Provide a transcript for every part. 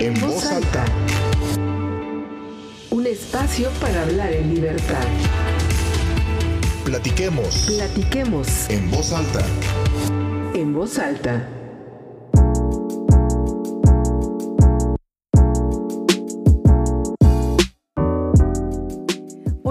en voz alta. Un espacio para hablar en libertad. Platiquemos Platiquemos en voz alta. en voz alta.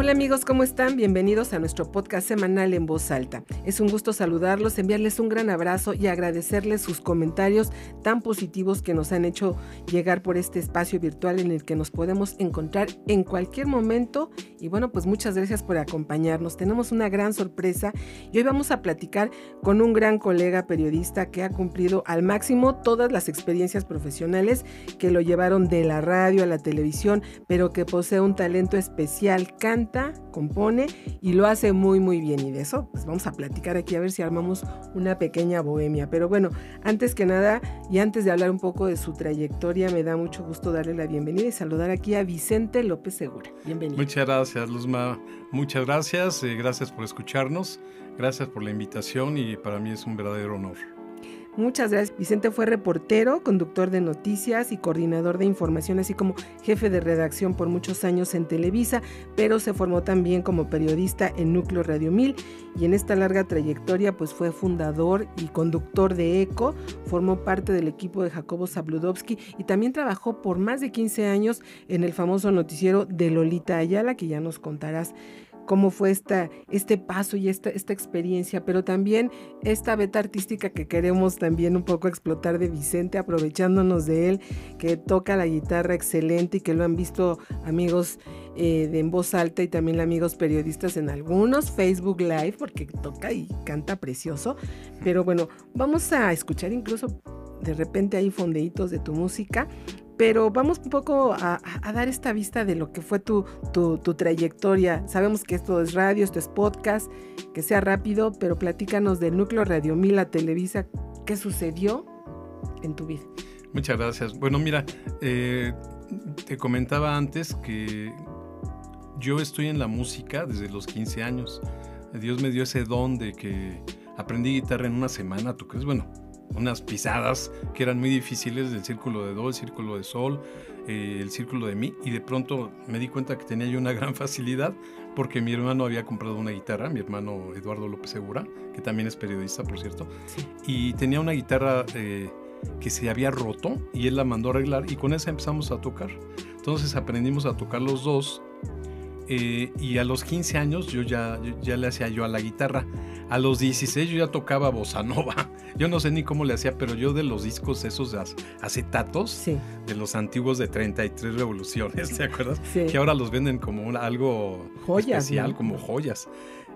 Hola amigos, ¿cómo están? Bienvenidos a nuestro podcast semanal en voz alta. Es un gusto saludarlos, enviarles un gran abrazo y agradecerles sus comentarios tan positivos que nos han hecho llegar por este espacio virtual en el que nos podemos encontrar en cualquier momento. Y bueno, pues muchas gracias por acompañarnos. Tenemos una gran sorpresa y hoy vamos a platicar con un gran colega periodista que ha cumplido al máximo todas las experiencias profesionales que lo llevaron de la radio a la televisión, pero que posee un talento especial, canta compone y lo hace muy muy bien y de eso pues vamos a platicar aquí a ver si armamos una pequeña bohemia. Pero bueno, antes que nada y antes de hablar un poco de su trayectoria, me da mucho gusto darle la bienvenida y saludar aquí a Vicente López Segura. Bienvenido. Muchas gracias, Luzma. Muchas gracias. eh, gracias por escucharnos. Gracias por la invitación y para mí es un verdadero honor. Muchas gracias. Vicente fue reportero, conductor de noticias y coordinador de información, así como jefe de redacción por muchos años en Televisa, pero se formó también como periodista en Núcleo Radio 1000 y en esta larga trayectoria pues fue fundador y conductor de ECO, formó parte del equipo de Jacobo Zabludovsky y también trabajó por más de 15 años en el famoso noticiero de Lolita Ayala, que ya nos contarás cómo fue esta, este paso y esta, esta experiencia, pero también esta beta artística que queremos también un poco explotar de Vicente, aprovechándonos de él, que toca la guitarra excelente y que lo han visto amigos eh, de en voz alta y también amigos periodistas en algunos Facebook Live, porque toca y canta precioso. Pero bueno, vamos a escuchar incluso de repente hay fondeitos de tu música, pero vamos un poco a, dar esta vista de lo que fue tu, tu, tu trayectoria. Sabemos que esto es radio, esto es podcast, que sea rápido, pero platícanos del núcleo Radio 1000 a Televisa, ¿qué sucedió en tu vida? Muchas gracias. Bueno, mira, eh, te comentaba antes que yo estoy en la música desde los 15 años. Dios me dio ese don de que aprendí guitarra en una semana, ¿tú crees? Bueno, unas pisadas que eran muy difíciles del círculo de do, el círculo de sol, eh, el círculo de mi, y de pronto me di cuenta que tenía yo una gran facilidad porque mi hermano había comprado una guitarra, mi hermano Eduardo López Segura, que también es periodista, por cierto, Sí. y tenía una guitarra eh, que se había roto y él la mandó a arreglar y con esa empezamos a tocar. Entonces aprendimos a tocar los dos eh, y a los 15 años yo ya, ya le hacía yo a la guitarra. A los 16 yo ya tocaba bossa nova. Yo no sé ni cómo le hacía, pero yo de los discos esos acetatos, Sí, de los antiguos de 33 revoluciones, ¿te acuerdas? sí. Que ahora los venden como un- algo Joyas, especial, ¿no? como joyas.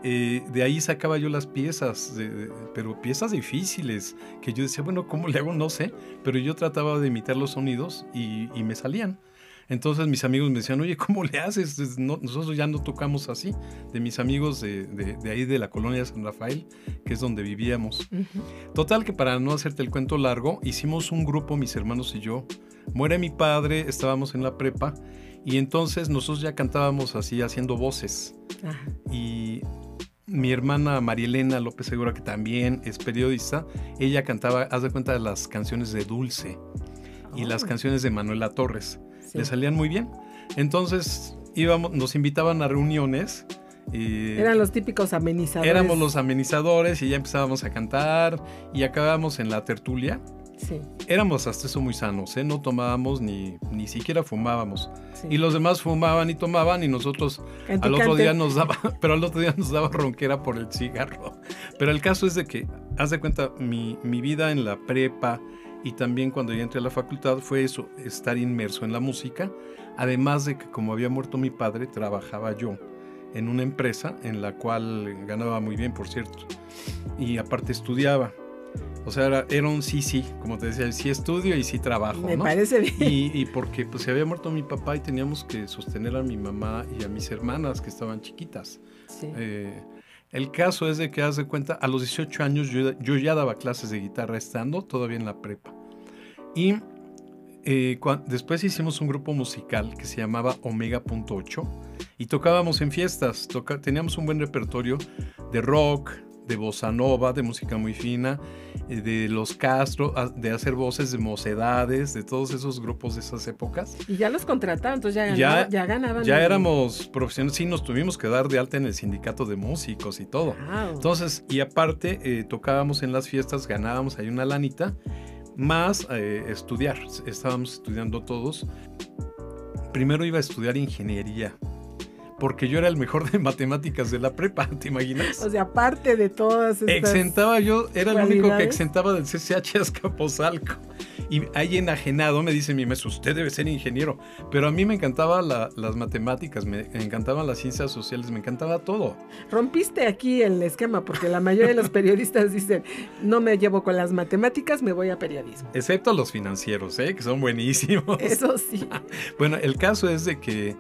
Eh, de ahí sacaba yo las piezas, de- de- pero piezas difíciles, que yo decía, bueno, ¿cómo le hago? No sé, pero yo trataba de imitar los sonidos y, y me salían. Entonces mis amigos me decían, oye, ¿cómo le haces? Es- no- nosotros ya no tocamos así. De mis amigos de, de- de ahí de la colonia San Rafael, que es donde vivíamos. Total que para no hacerte el cuento largo, hicimos un grupo, mis hermanos y yo. Muere mi padre, estábamos en la prepa y entonces nosotros ya cantábamos así, haciendo voces. Ajá. Y mi hermana Marielena López Segura, que también es periodista, ella cantaba, haz de cuenta, las canciones de Dulce y las Oh, canciones de Manuela Torres. Sí. Le salían muy bien. Entonces íbamos, nos invitaban a reuniones. y Eran los típicos amenizadores. éramos los amenizadores y ya empezábamos a cantar y acabábamos en la tertulia. Sí, Éramos hasta eso muy sanos, ¿eh? no tomábamos ni, ni siquiera fumábamos. sí. Y los demás fumaban y tomaban y nosotros Cante, al otro cante. día nos daba, pero al otro día nos daba ronquera por el cigarro. Pero el caso es de que, haz de cuenta, mi, mi vida en la prepa y también cuando ya entré a la facultad fue eso, estar inmerso en la música. Además de que como había muerto mi padre, trabajaba yo en una empresa en la cual ganaba muy bien, por cierto. Y aparte estudiaba. O sea, era, era un sí, sí, como te decía, sí estudio y sí trabajo. Me ¿no? parece bien. Y, y porque pues se había muerto mi papá y teníamos que sostener a mi mamá y a mis hermanas que estaban chiquitas. Sí. Eh, el caso es de que, haz cuenta, a los 18 años yo, yo ya daba clases de guitarra estando todavía en la prepa. Y eh, después hicimos un grupo musical que se llamaba Omega.8 y tocábamos en fiestas. toca- teníamos un buen repertorio de rock, de bossa nova, de música muy fina, eh, de los Castro, de hacer voces de mocedades, de todos esos grupos de esas épocas. Y ya los contrataban, entonces ya, ganaba, ya, ganaban. Ya éramos profesionales, sí, nos tuvimos que dar de alta en el sindicato de músicos y todo. Entonces, y aparte, eh, tocábamos en las fiestas, ganábamos ahí una lanita, más eh, estudiar. Estábamos estudiando todos. Primero iba a estudiar ingeniería porque yo era el mejor de matemáticas de la prepa, ¿te imaginas? O sea, aparte de todas estas Exentaba yo, era el único que exentaba del CCH Azcapotzalco. Y ahí enajenado me dice mi maestro, usted debe ser ingeniero. Pero a mí me encantaban las matemáticas, me encantaban las ciencias sociales, me encantaba todo. Rompiste aquí el esquema, porque la mayoría de los periodistas dicen, no me llevo con las matemáticas, me voy a periodismo. Excepto los financieros, ¿eh? que son buenísimos. Eso sí. bueno, el caso es de que...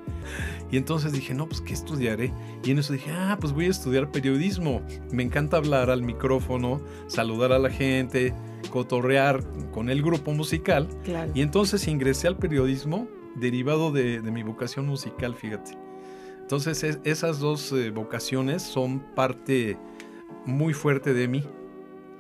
Y entonces dije, no, pues, ¿qué estudiaré? Y en eso dije, ah, pues voy a estudiar periodismo. Me encanta hablar al micrófono, saludar a la gente, cotorrear con el grupo musical. Y entonces ingresé al periodismo derivado de, mi vocación musical, fíjate. Entonces esas dos eh, vocaciones son parte muy fuerte de mí.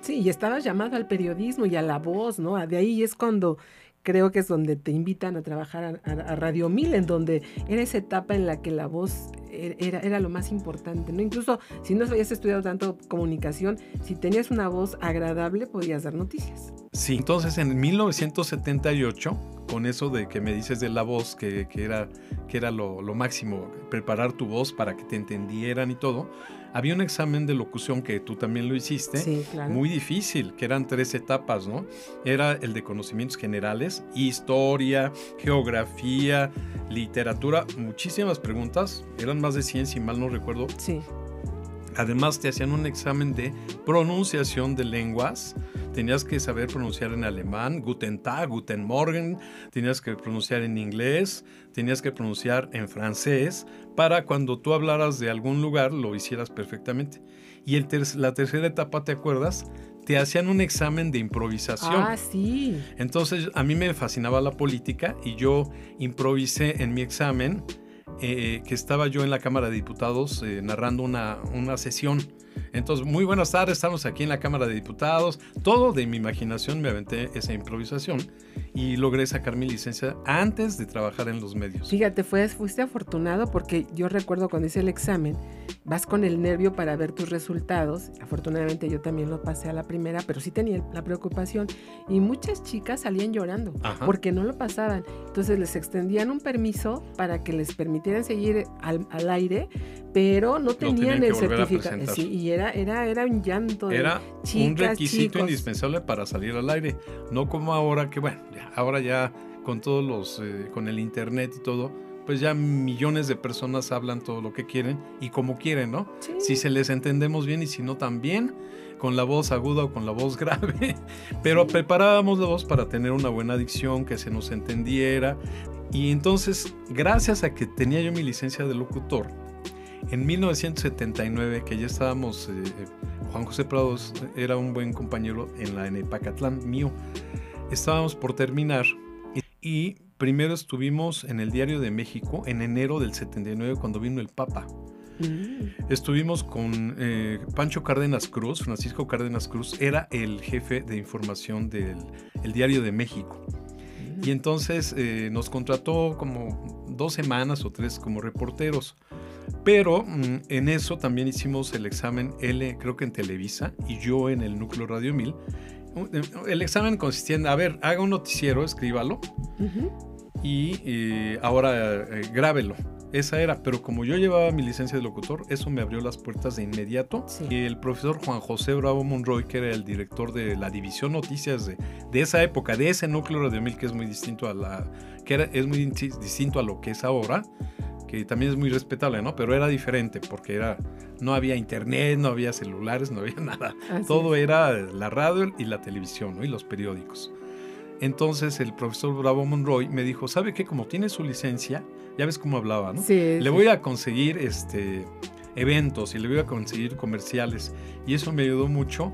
Sí, y estabas llamado al periodismo y a la voz, ¿no? De ahí es cuando creo que es donde te invitan a trabajar a, Radio 1000, en donde era esa etapa en la que la voz er, era, era, lo más importante, ¿no? Incluso si no habías estudiado tanto comunicación, si tenías una voz agradable, podías dar noticias. Sí, entonces en 1978, con eso de que me dices de la voz, que, era, que era lo máximo, preparar tu voz para que te entendieran y todo, había un examen de locución que tú también lo hiciste, muy difícil, que eran tres etapas, ¿no? Era el de conocimientos generales, historia, geografía, literatura, muchísimas preguntas, eran más de 100 si mal no recuerdo. Sí. Además te hacían un examen de pronunciación de lenguas, tenías que saber pronunciar en alemán, Guten Tag, Guten Morgen, tenías que pronunciar en inglés, tenías que pronunciar en francés, para cuando tú hablaras de algún lugar lo hicieras perfectamente. Y el la tercera etapa, ¿te acuerdas? Te hacían un examen de improvisación. Ah, sí. Entonces a mí me fascinaba la política y yo improvisé en mi examen eh, que estaba yo en la Cámara de Diputados eh, narrando una, una sesión entonces, muy buenas tardes, estamos aquí en la Cámara de Diputados. Todo de mi imaginación me aventé esa improvisación y logré sacar mi licencia antes de trabajar en los medios. Fíjate, fuiste afortunado porque yo recuerdo cuando hice el examen, vas con el nervio para ver tus resultados. Afortunadamente yo también lo pasé a la primera, pero sí tenía la preocupación y muchas chicas salían llorando porque no lo pasaban. Entonces les extendían un permiso para que les permitieran seguir al, aire, pero no tenían, el certificado. y era, era, era un llanto. Era un requisito indispensable para salir al aire. No como ahora que, bueno, ahora ya con todos los, eh, con el internet y todo, pues ya millones de personas hablan todo lo que quieren y como quieren, ¿no? Si se les entendemos bien y si no también, con la voz aguda o con la voz grave. Pero preparábamos la voz para tener una buena dicción, que se nos entendiera. Y entonces, gracias a que tenía yo mi licencia de locutor, en 1979, que ya estábamos, eh, Juan José Prados era un buen compañero en la Enepacatlán mío, estábamos por terminar y primero estuvimos en el Diario de México en enero del 79 cuando vino el Papa. Mm. Estuvimos con eh, Pancho Cárdenas Cruz, Francisco Cárdenas Cruz, era el jefe de información del Diario de México. Mm. Y entonces eh, nos contrató como dos semanas o tres como reporteros. Pero mm, en eso también hicimos el examen L, creo que en Televisa, y yo en el Núcleo Radio 1000. El examen consistía en, a ver, haga un noticiero, escríbalo, y eh, ahora eh, grábelo. Esa era, pero como yo llevaba mi licencia de locutor, eso me abrió las puertas de inmediato. Y el profesor Juan José Bravo Monroy, que era el director de la división noticias de, de esa época, de ese núcleo Radio 1000 que es muy distinto a la que era, es muy distinto a lo que es ahora, que también es muy respetable, ¿no? Pero era diferente porque era, no había internet, no había celulares, no había nada. Todo era la radio y la televisión, ¿no? Y los periódicos. Entonces el profesor Bravo Monroy me dijo, ¿sabe qué? Como tiene su licencia, ya ves cómo hablaba, ¿no? Sí, Le voy a conseguir este, eventos y le voy a conseguir comerciales. Y eso me ayudó mucho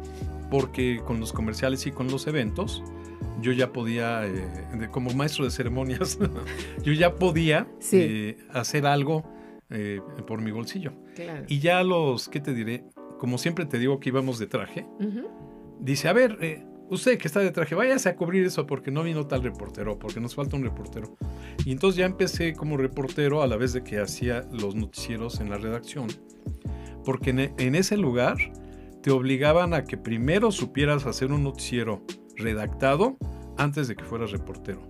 porque con los comerciales y con los eventos, yo ya podía, eh, como maestro de ceremonias, yo ya podía eh, hacer algo eh, por mi bolsillo. Y ya los, ¿qué te diré? como siempre te digo que íbamos de traje, dice, a ver, usted que está de traje, váyase a cubrir eso porque no vino tal reportero, porque nos falta un reportero. Y entonces ya empecé como reportero a la vez de que hacía los noticieros en la redacción, porque en, en ese lugar te obligaban a que primero supieras hacer un noticiero redactado antes de que fueras reportero.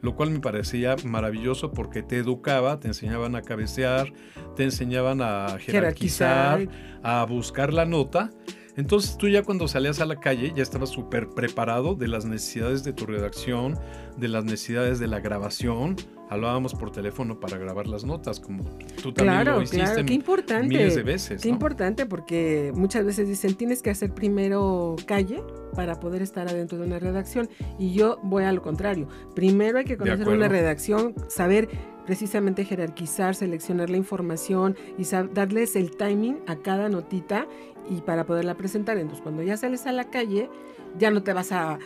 Lo cual me parecía maravilloso porque te educaba, te enseñaban a cabecear, te enseñaban a jerarquizar, a buscar la nota entonces tú ya cuando salías a la calle ya estabas súper preparado de las necesidades de tu redacción, de las necesidades de la grabación. Hablábamos por teléfono para grabar las notas, como tú también lo hiciste claro. Qué importante. miles de veces. Qué importante porque muchas veces dicen tienes que hacer primero calle para poder estar adentro de una redacción y yo voy a lo contrario. Primero hay que conocer una redacción, saber precisamente jerarquizar, seleccionar la información y darles el timing a cada notita y para poderla presentar. Entonces, cuando ya sales a la calle, ya no te vas a,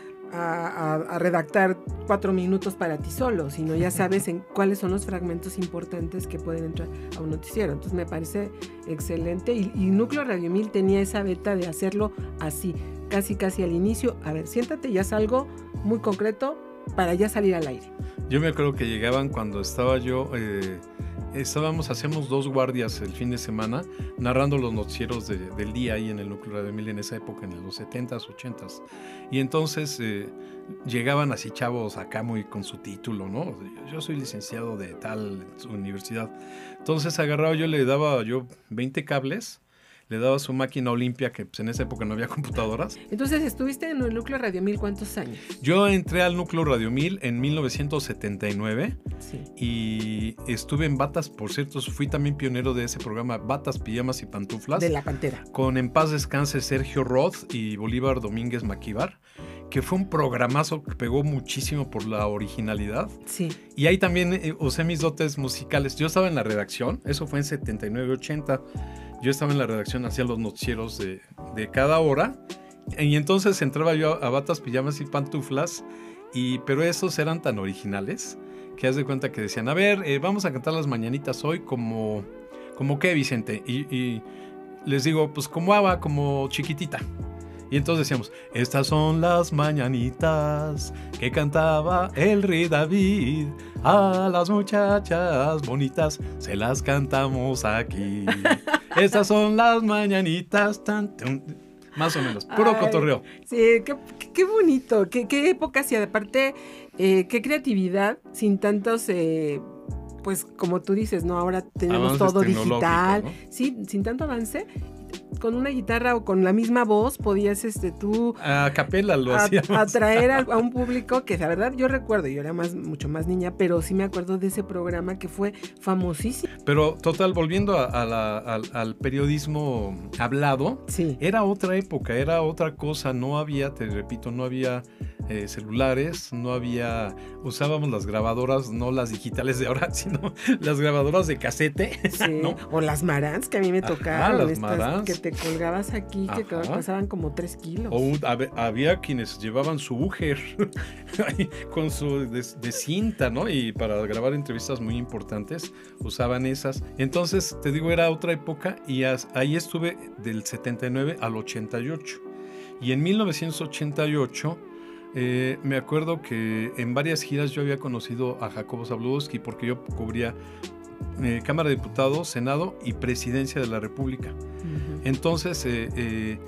redactar cuatro minutos para ti solo, sino ya sabes en cuáles son los fragmentos importantes que pueden entrar a un noticiero. Entonces, me parece excelente. Y, y Núcleo Radio 1000 tenía esa beta de hacerlo así, casi, casi al inicio. A ver, siéntate, ya es algo muy concreto para ya salir al aire. Yo me acuerdo que llegaban cuando estaba yo... Eh, estábamos, hacíamos dos guardias el fin de semana narrando los noticieros del día ahí en el núcleo de Mil en esa época, en los 70s, 80s. Y entonces eh, llegaban así chavos acá muy con su título, ¿no? Yo soy licenciado de tal universidad. Entonces agarraba, yo le daba yo 20 cables le daba su máquina Olimpia, que pues, en esa época no había computadoras. Entonces, ¿estuviste en el núcleo Radio 1000 cuántos años? Yo entré al núcleo Radio 1000 en 1979 sí. y estuve en Batas, por cierto, fui también pionero de ese programa Batas, Pijamas y Pantuflas. De la Pantera. Con En Paz Descanse Sergio Roth y Bolívar Domínguez Maquíbar que fue un programazo que pegó muchísimo por la originalidad. Sí. Y ahí también eh, usé mis dotes musicales. Yo estaba en la redacción, eso fue en 79-80 yo estaba en la redacción, hacía los noticieros de, cada hora. Y entonces entraba yo a, batas, pijamas y pantuflas. Y, pero esos eran tan originales que haz de cuenta que decían, a ver, eh, vamos a cantar las mañanitas hoy como, como qué, Vicente. Y, les digo, pues como Ava, como chiquitita. Y entonces decíamos, estas son las mañanitas que cantaba el rey David. A las muchachas bonitas se las cantamos aquí. Estas son las mañanitas. Tan, más o menos, puro cotorreo. Sí, qué, bonito, qué, qué época, y aparte, eh, qué creatividad, sin tantos, eh, pues como tú dices, ¿no? Ahora tenemos todo digital, sí, sin tanto avance con una guitarra o con la misma voz podías este tú a capela lo hacíamos. atraer a, a, un público que la verdad yo recuerdo yo era más mucho más niña pero sí me acuerdo de ese programa que fue famosísimo pero total volviendo al, periodismo hablado sí. era otra época era otra cosa no había te repito no había eh, celulares, no había, usábamos las grabadoras, no las digitales de ahora, sino las grabadoras de casete. O las marans que a mí me tocaban, que te colgabas aquí, que pasaban como tres kilos. O había quienes llevaban su Uger con su de, cinta, ¿no? Y para grabar entrevistas muy importantes usaban esas. Entonces, te digo, era otra época y ahí estuve del 79 al 88. Y en 1988 eh, me acuerdo que en varias giras yo había conocido a Jacobo Zabludowski porque yo cubría eh, Cámara de Diputados, Senado y Presidencia de la República. Entonces, eh,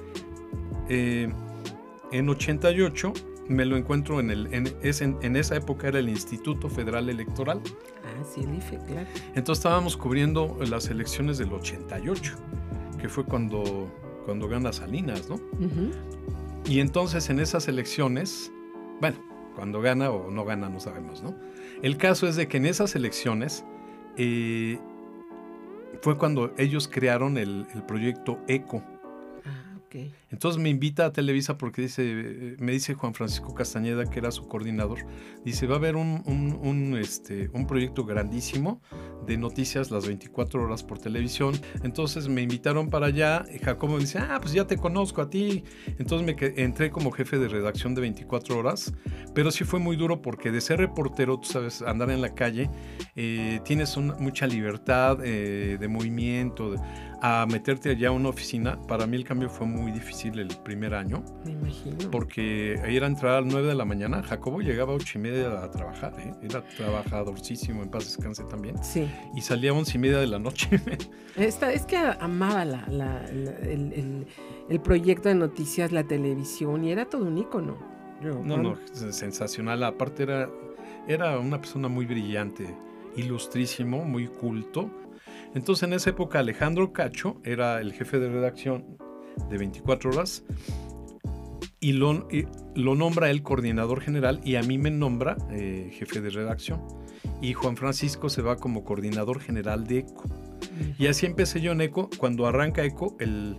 en 88 me lo encuentro en el en, en, esa época era el Instituto Federal Electoral. Ah, sí, el IFE, claro. Entonces estábamos cubriendo las elecciones del 88, que fue cuando, cuando gana Salinas, ¿no? Y entonces en esas elecciones bueno, cuando gana o no gana no sabemos, ¿no? El caso es de que en esas elecciones eh, fue cuando ellos crearon el, el proyecto ECO, entonces me invita a Televisa porque dice, me dice Juan Francisco Castañeda, que era su coordinador, dice, va a haber un, este, un proyecto grandísimo de noticias las 24 horas por televisión. Entonces me invitaron para allá. Y Jacobo me dice, ah, pues ya te conozco a ti. Entonces me entré como jefe de redacción de 24 horas. Pero sí fue muy duro porque de ser reportero, tú sabes, andar en la calle, eh, tienes mucha libertad eh, de movimiento. a meterte allá a una oficina, para mí el cambio fue muy difícil el primer año. Me imagino. Porque era entrar a las 9 de la mañana. Jacobo llegaba a 8 y media a trabajar. ¿eh? Era trabajadorcísimo, en paz descanse también. Sí. Y salía a 11 y media de la noche. Esta, es que amaba la, la, el, el, proyecto de noticias, la televisión, y era todo un ícono. no, no, sensacional. Aparte era, era una persona muy brillante, ilustrísimo, muy culto entonces en esa época Alejandro Cacho era el jefe de redacción de 24 horas y lo, lo nombra el coordinador general y a mí me nombra eh, jefe de redacción. Y Juan Francisco se va como coordinador general de ECO. Y así empecé yo en ECO. Cuando arranca ECO, el,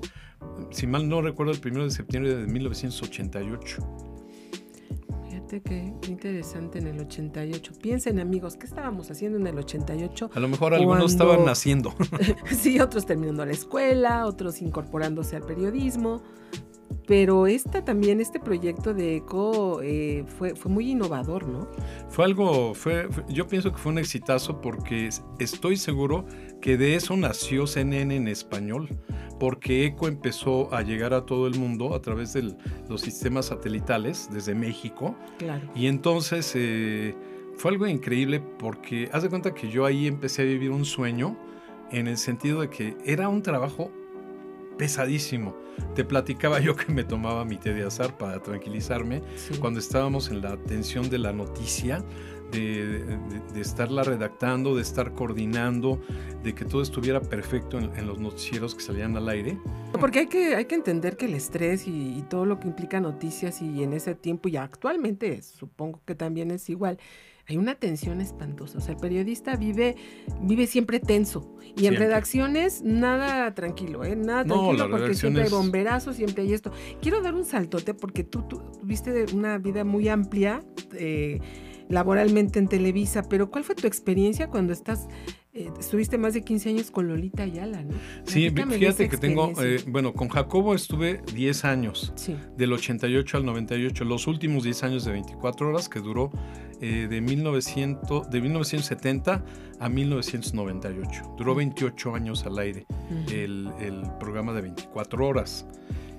si mal no recuerdo, el 1 de septiembre de 1988 qué, interesante en el 88. Piensen amigos, ¿qué estábamos haciendo en el 88? A lo mejor algunos estaban naciendo. sí, otros terminando la escuela, otros incorporándose al periodismo. Pero esta también, este proyecto de ECO eh, fue, fue muy innovador, ¿no? Fue algo, fue, yo pienso que fue un exitazo porque estoy seguro que de eso nació CNN en español porque ECO empezó a llegar a todo el mundo a través de los sistemas satelitales desde México. Claro. Y entonces eh, fue algo increíble porque haz de cuenta que yo ahí empecé a vivir un sueño en el sentido de que era un trabajo pesadísimo. Te platicaba yo que me tomaba mi té de azar para tranquilizarme cuando estábamos en la atención de la noticia de, estarla redactando, de estar coordinando, de que todo estuviera perfecto en, los noticieros que salían al aire. Porque hay que, hay que entender que el estrés y, todo lo que implica noticias y en ese tiempo y actualmente supongo que también es igual, hay una tensión espantosa. O sea, el periodista vive, vive siempre tenso. Y en redacciones, nada tranquilo, ¿eh? Nada tranquilo porque siempre hay bomberazos, siempre hay esto. Quiero dar un saltote porque tú, tú viste una vida muy amplia. Eh, laboralmente en Televisa, pero ¿cuál fue tu experiencia cuando estás, eh, estuviste más de 15 años con Lolita Ayala, ¿no? Sí, fíjate que tengo, eh, bueno, con Jacobo estuve 10 años, del 88 al 98, los últimos 10 años de 24 horas que duró eh, de, 1900, de 1970 a 1998. Duró 28 años al aire el, el programa de 24 horas.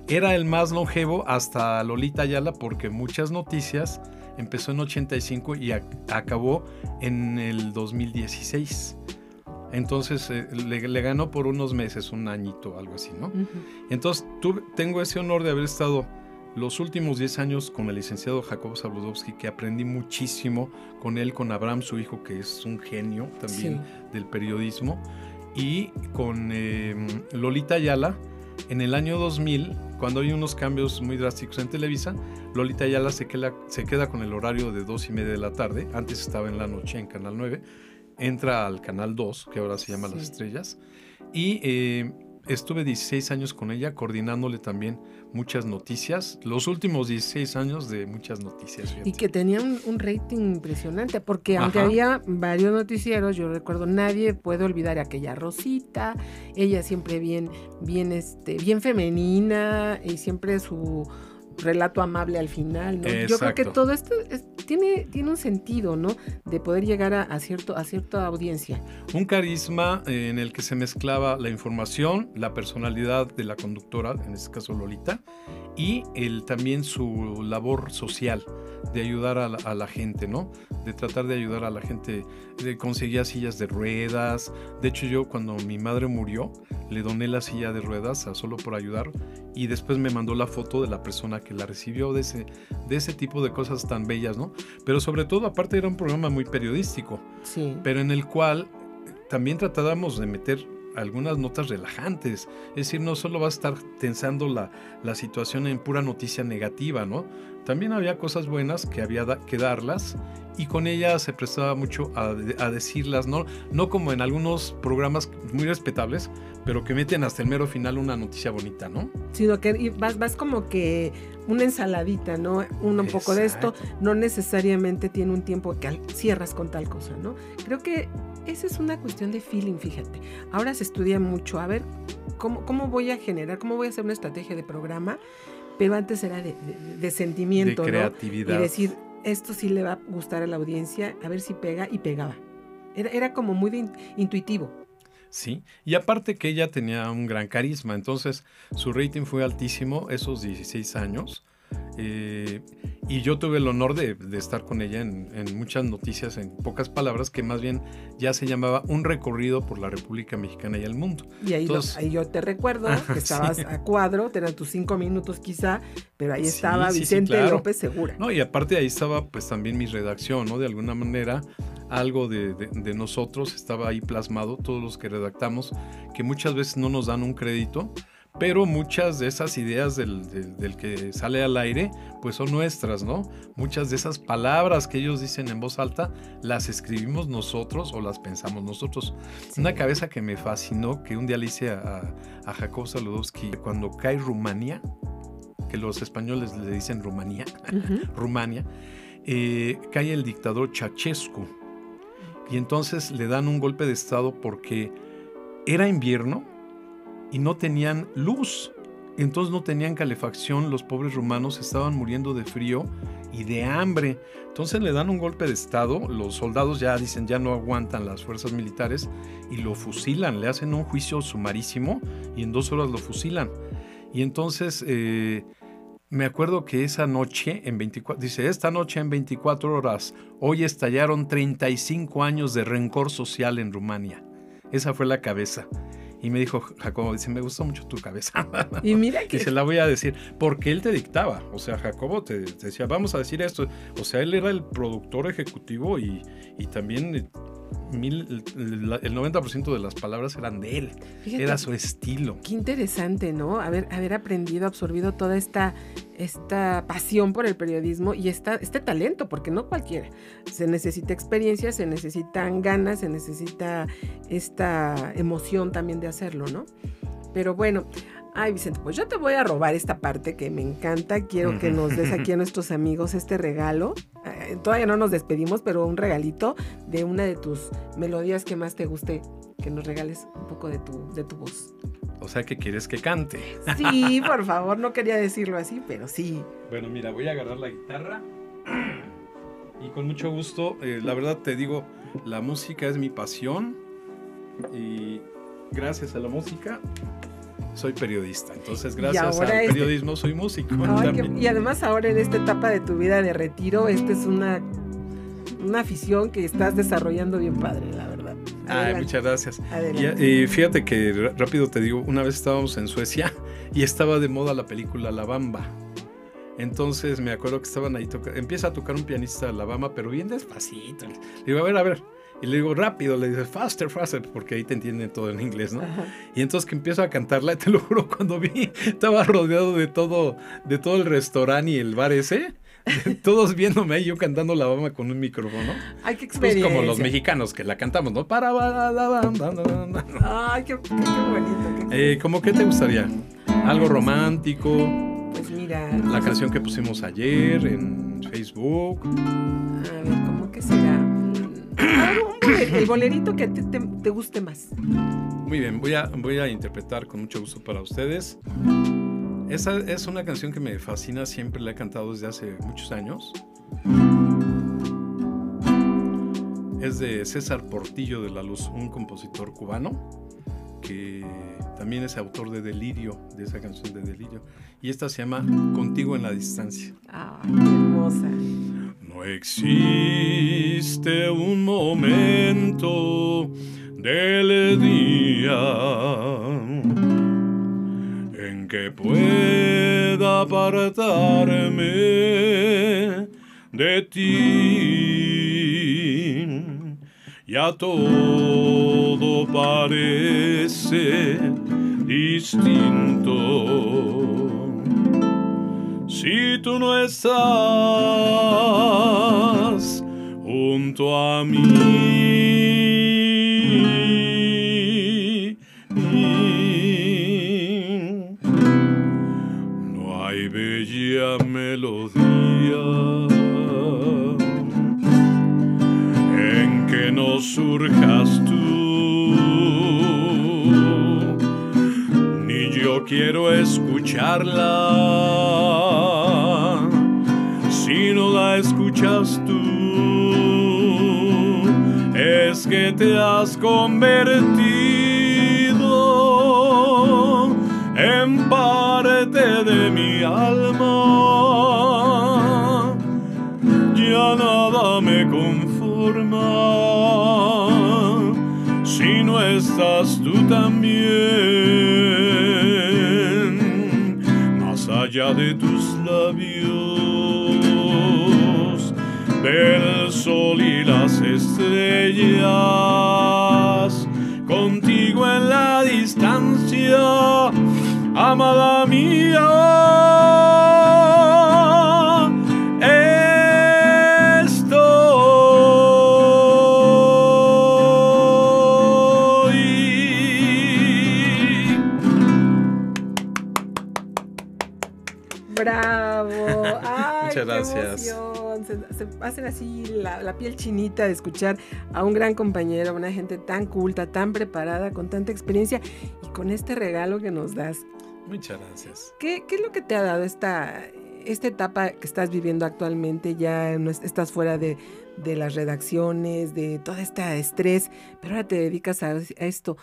Era el más longevo hasta Lolita Ayala porque muchas noticias empezó en 85 y acabó en el 2016. Entonces eh, le, ganó por unos meses, un añito, algo así, ¿no? Entonces tengo ese honor de haber estado los últimos 10 años con el licenciado Jacob Zabludowski, que aprendí muchísimo con él, con Abraham, su hijo, que es un genio también del periodismo, y con em, Lolita Ayala. En el año 2000 cuando hay unos cambios muy drásticos en Televisa, Lolita Ayala se queda, se queda con el horario de dos y media de la tarde, antes estaba en la noche en Canal 9, entra al Canal 2, que ahora se llama Las Estrellas, y eh, estuve 16 años con ella, coordinándole también muchas noticias, los últimos 16 años de muchas noticias. Y que tenía un, rating impresionante, porque aunque había varios noticieros, yo recuerdo, nadie puede olvidar aquella Rosita, ella siempre bien, bien, este, bien femenina y siempre su relato amable al final, ¿no? Yo creo que todo esto tiene, tiene un sentido, ¿no? De poder llegar a, cierto, a cierta audiencia. Un carisma eh, en el que se mezclaba la información, la personalidad de la conductora, en este caso Lolita, y el, también su labor social de ayudar a la, gente, ¿no? De tratar de ayudar a la gente, de conseguir sillas de ruedas. De hecho, yo cuando mi madre murió, le doné la silla de ruedas a solo por ayudar y después me mandó la foto de la persona que la recibió, de ese, de ese tipo de cosas tan bellas, ¿no? Pero sobre todo, aparte era un programa muy periodístico, sí. pero en el cual también tratábamos de meter algunas notas relajantes. Es decir, no solo va a estar tensando la, la situación en pura noticia negativa, ¿no? También había cosas buenas que había que darlas y con ella se prestaba mucho a, decirlas, ¿no? no como en algunos programas muy respetables, pero que meten hasta el mero final una noticia bonita, ¿no? Sino que vas, vas como que una ensaladita, ¿no? Un, poco de esto, no necesariamente tiene un tiempo que cierras con tal cosa, ¿no? Creo que esa es una cuestión de feeling, fíjate. Ahora se estudia mucho, a ver, ¿cómo, cómo voy a generar, cómo voy a hacer una estrategia de programa? Pero antes era de, sentimiento, de creatividad. Y decir, esto sí le va a gustar a la audiencia, a ver si pega, y pegaba. Era, era como muy intuitivo. Sí, y aparte que ella tenía un gran carisma, entonces su rating fue altísimo esos 16 años. Eh, y yo tuve el honor de, estar con ella en, muchas noticias, en pocas palabras, que más bien ya se llamaba Un recorrido por la República Mexicana y el mundo. Y ahí, yo te recuerdo que estabas a cuadro, eran tus cinco minutos quizá, pero ahí estaba Vicente López Segura. No, y aparte ahí estaba pues también mi redacción, ¿no? De alguna manera algo de, de, nosotros estaba ahí plasmado, todos los que redactamos, que muchas veces no nos dan un crédito, pero muchas de esas ideas del, del, que sale al aire, pues son nuestras, ¿no? Muchas de esas palabras que ellos dicen en voz alta, las escribimos nosotros o las pensamos nosotros. Una cabeza que me fascinó, que un día le hice a, a Jacob Saludowski, cuando cae Rumanía, que los españoles le dicen Rumanía, Rumania, eh, cae el dictador Chachescu y entonces le dan un golpe de estado porque era invierno y no tenían luz. Entonces no tenían calefacción, los pobres rumanos estaban muriendo de frío y de hambre. Entonces le dan un golpe de estado, los soldados ya dicen ya no aguantan las fuerzas militares y lo fusilan, le hacen un juicio sumarísimo y en dos horas lo fusilan. Y entonces eh, me acuerdo que esa noche, en 24, dice, esta noche en 24 horas, hoy estallaron 35 años de rencor social en Rumania. Esa fue la cabeza. Y me dijo Jacobo, dice, me gustó mucho tu cabeza. Y mira que... Y se la voy a decir, porque él te dictaba. O sea, Jacobo te, decía, vamos a decir esto. O sea, él era el productor ejecutivo y, y también el 90% de las palabras eran de él. era su estilo. Qué interesante, ¿no? Haber, haber aprendido, absorbido toda esta, esta pasión por el periodismo y esta, este talento, porque no cualquiera. Se necesita experiencia, se necesitan ganas, se necesita esta emoción también de hacerlo, ¿no? Pero bueno, Ay, Vicente, pues yo te voy a robar esta parte que me encanta. Quiero que nos des aquí a nuestros amigos este regalo. Eh, todavía no nos despedimos, pero un regalito de una de tus melodías que más te guste. Que nos regales un poco de tu, de tu voz. O sea que quieres que cante. Sí, por favor, no quería decirlo así, pero sí. Bueno, mira, voy a agarrar la guitarra. Y con mucho gusto, eh, la verdad te digo, la música es mi pasión. Y gracias a la música soy periodista. Entonces, gracias al este periodismo soy músico. y además ahora en esta etapa de tu vida de retiro, esta es una, una afición que estás desarrollando bien padre, la verdad. Ay, muchas gracias. Y, fíjate que rápido te digo, una vez estábamos en Suecia y estaba de moda la película La Bamba. Entonces me acuerdo que estaban ahí tocando, empieza a tocar un pianista La Bamba, pero bien despacito. Le digo, a ver, a ver, y le digo rápido, le dice faster, faster, porque ahí te entienden todo en inglés, ¿no? Y entonces que empiezo a cantarla, y te lo juro, cuando vi, estaba rodeado de todo, de todo el restaurante y el bar ese. Todos viéndome ahí, yo cantando la bamba con un micrófono. Ay, qué experiencia. Pues como los mexicanos que la cantamos, ¿no? Para. Ay, qué, qué, bonito. eh, ¿Cómo qué te gustaría? ¿Algo romántico? Pues mira. La canción que pusimos ayer en Facebook. A ver, ¿cómo? El bolerito que te, te, guste más. Muy bien, voy a, voy a interpretar con mucho gusto para ustedes. Esa es una canción que me fascina, siempre la he cantado desde hace muchos años. Es de César Portillo de la Luz, un compositor cubano que también es autor de Delirio, de esa canción de Delirio. Y esta se llama Contigo en la Distancia. Ah, hermosa. No existe un momento del día en que pueda apartarme de ti. Ya todo parece distinto si tú no estás junto a mí. No hay bella melodía en que no surjas tú, ni yo quiero escucharla si no la escuchas tú, es que te has convertido en parte de mi alma. Ya nada me conforma si no estás tú también, más allá de tus del sol y las estrellas, contigo en la distancia, amada gracias. Se, hacen así la, piel chinita de escuchar a un gran compañero, a una gente tan culta, tan preparada, con tanta experiencia y con este regalo que nos das. Muchas gracias. ¿Qué, es lo que te ha dado esta, esta etapa que estás viviendo actualmente? Ya no estás fuera de, las redacciones, de todo este estrés, pero ahora te dedicas a, a esto.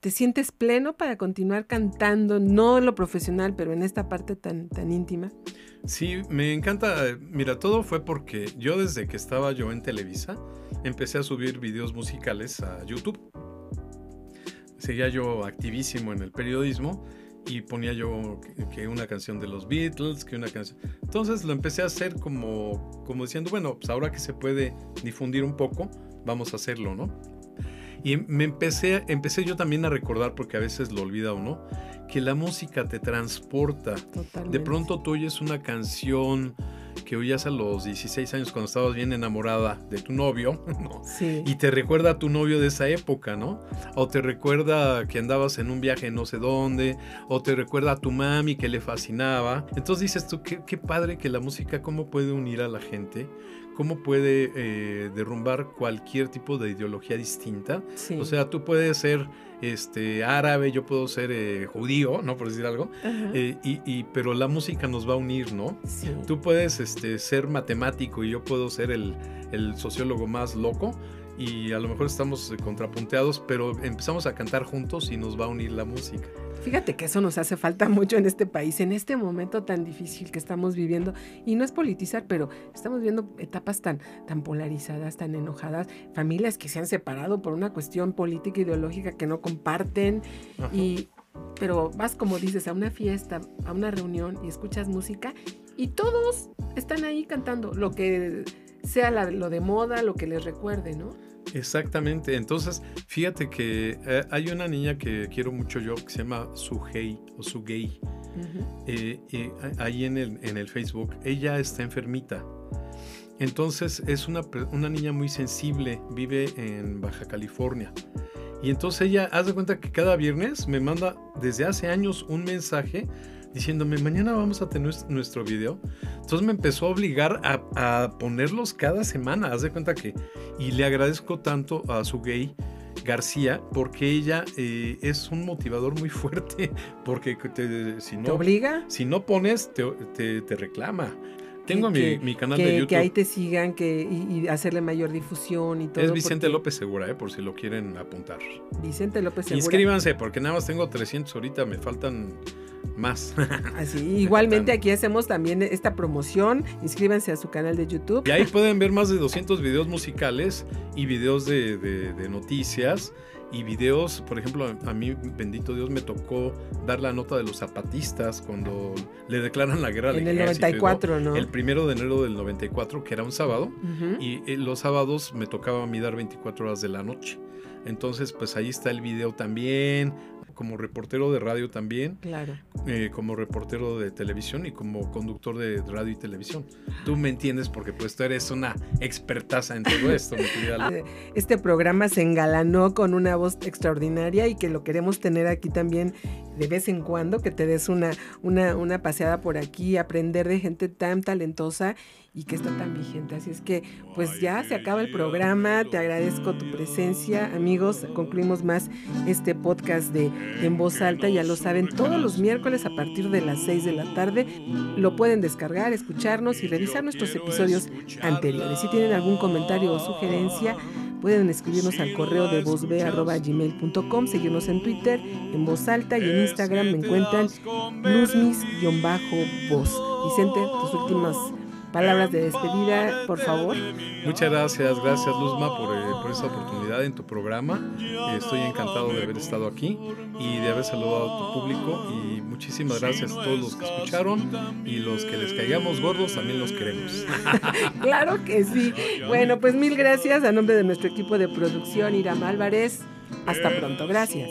¿Te sientes pleno para continuar cantando, no en lo profesional, pero en esta parte tan, tan íntima? Sí, me encanta. Mira, todo fue porque yo desde que estaba yo en Televisa empecé a subir videos musicales a YouTube. Seguía yo activísimo en el periodismo y ponía yo que, una canción de los Beatles, que una canción. Entonces lo empecé a hacer como, como diciendo, bueno, pues ahora que se puede difundir un poco, vamos a hacerlo, ¿no? Y me empecé, empecé yo también a recordar, porque a veces lo olvida uno, que la música te transporta. De pronto tú oyes una canción que oías a los 16 años cuando estabas bien enamorada de tu novio, ¿no? Sí. Y te recuerda a tu novio de esa época, ¿no? O te recuerda que andabas en un viaje no sé dónde, o te recuerda a tu mami que le fascinaba. Entonces dices tú, qué, qué padre que la música, cómo puede unir a la gente cómo puede eh, derrumbar cualquier tipo de ideología distinta. O sea, tú puedes ser este, árabe, yo puedo ser eh, judío, ¿no? Por decir algo. Eh, y, pero la música nos va a unir, ¿no? Tú puedes este, ser matemático y yo puedo ser el, el sociólogo más loco y a lo mejor estamos contrapunteados, pero empezamos a cantar juntos y nos va a unir la música. Fíjate que eso nos hace falta mucho en este país, en este momento tan difícil que estamos viviendo. Y no es politizar, pero estamos viendo etapas tan, tan polarizadas, tan enojadas, familias que se han separado por una cuestión política ideológica que no comparten. Y, pero vas, como dices, a una fiesta, a una reunión y escuchas música y todos están ahí cantando lo que sea lo de moda, lo que les recuerde, ¿no? Exactamente. Entonces, fíjate que eh, hay una niña que quiero mucho yo que se llama Sugei o Sugei. Eh, ahí en el, en el Facebook, ella está enfermita. Entonces es una, una, niña muy sensible, vive en Baja California. Y entonces ella, haz de cuenta que cada viernes me manda desde hace años un mensaje diciéndome, mañana vamos a tener nuestro video. Entonces me empezó a obligar a, ponerlos cada semana, haz de cuenta que, y le agradezco tanto a su gay. García, porque ella eh, es un motivador muy fuerte, porque si no... ¿Te obliga? Si no pones, te, te, reclama. Tengo mi, canal de YouTube. Que ahí te sigan que, y, hacerle mayor difusión y todo. Es Vicente López Segura, eh, por si lo quieren apuntar. Vicente López Segura. Inscríbanse, porque nada más tengo 300 ahorita, me faltan más. Así, igualmente aquí hacemos también esta promoción. Inscríbanse a su canal de YouTube. Y ahí pueden ver más de 200 videos musicales y videos de, noticias y videos, por ejemplo, a mí, bendito Dios, me tocó dar la nota de los zapatistas cuando le declaran la guerra al En el 94, ¿no? El primero de enero del 94, que era un sábado, y eh, los sábados me tocaba a mí dar 24 horas de la noche. Entonces, pues ahí está el video también como reportero de radio también, claro. Eh, como reportero de televisión y como conductor de radio y televisión. Tú me entiendes porque pues tú eres una expertaza en todo esto, mi querida. Este programa se engalanó con una voz extraordinaria y que lo queremos tener aquí también de vez en cuando, que te des una, una, una paseada por aquí, aprender de gente tan talentosa y que está tan vigente. Así es que pues ya se acaba el programa, te agradezco tu presencia, amigos, concluimos más este podcast de En Voz Alta, ya lo saben, todos los miércoles a partir de las 6 de la tarde. Lo pueden descargar, escucharnos y revisar nuestros episodios anteriores. Si tienen algún comentario o sugerencia, pueden escribirnos al correo de vozb.gmail.com, seguirnos en Twitter, en Voz Alta y en Instagram me encuentran luzmis-voz. Vicente, tus últimas palabras de despedida, por favor. Muchas gracias, gracias Luzma por, eh, por esta oportunidad en tu programa. estoy encantado de haber estado aquí y de haber saludado a tu público y muchísimas gracias a todos los que escucharon y los que les caigamos gordos también los queremos. claro que sí. Bueno, pues mil gracias a nombre de nuestro equipo de producción, Iram Álvarez. Hasta pronto, gracias.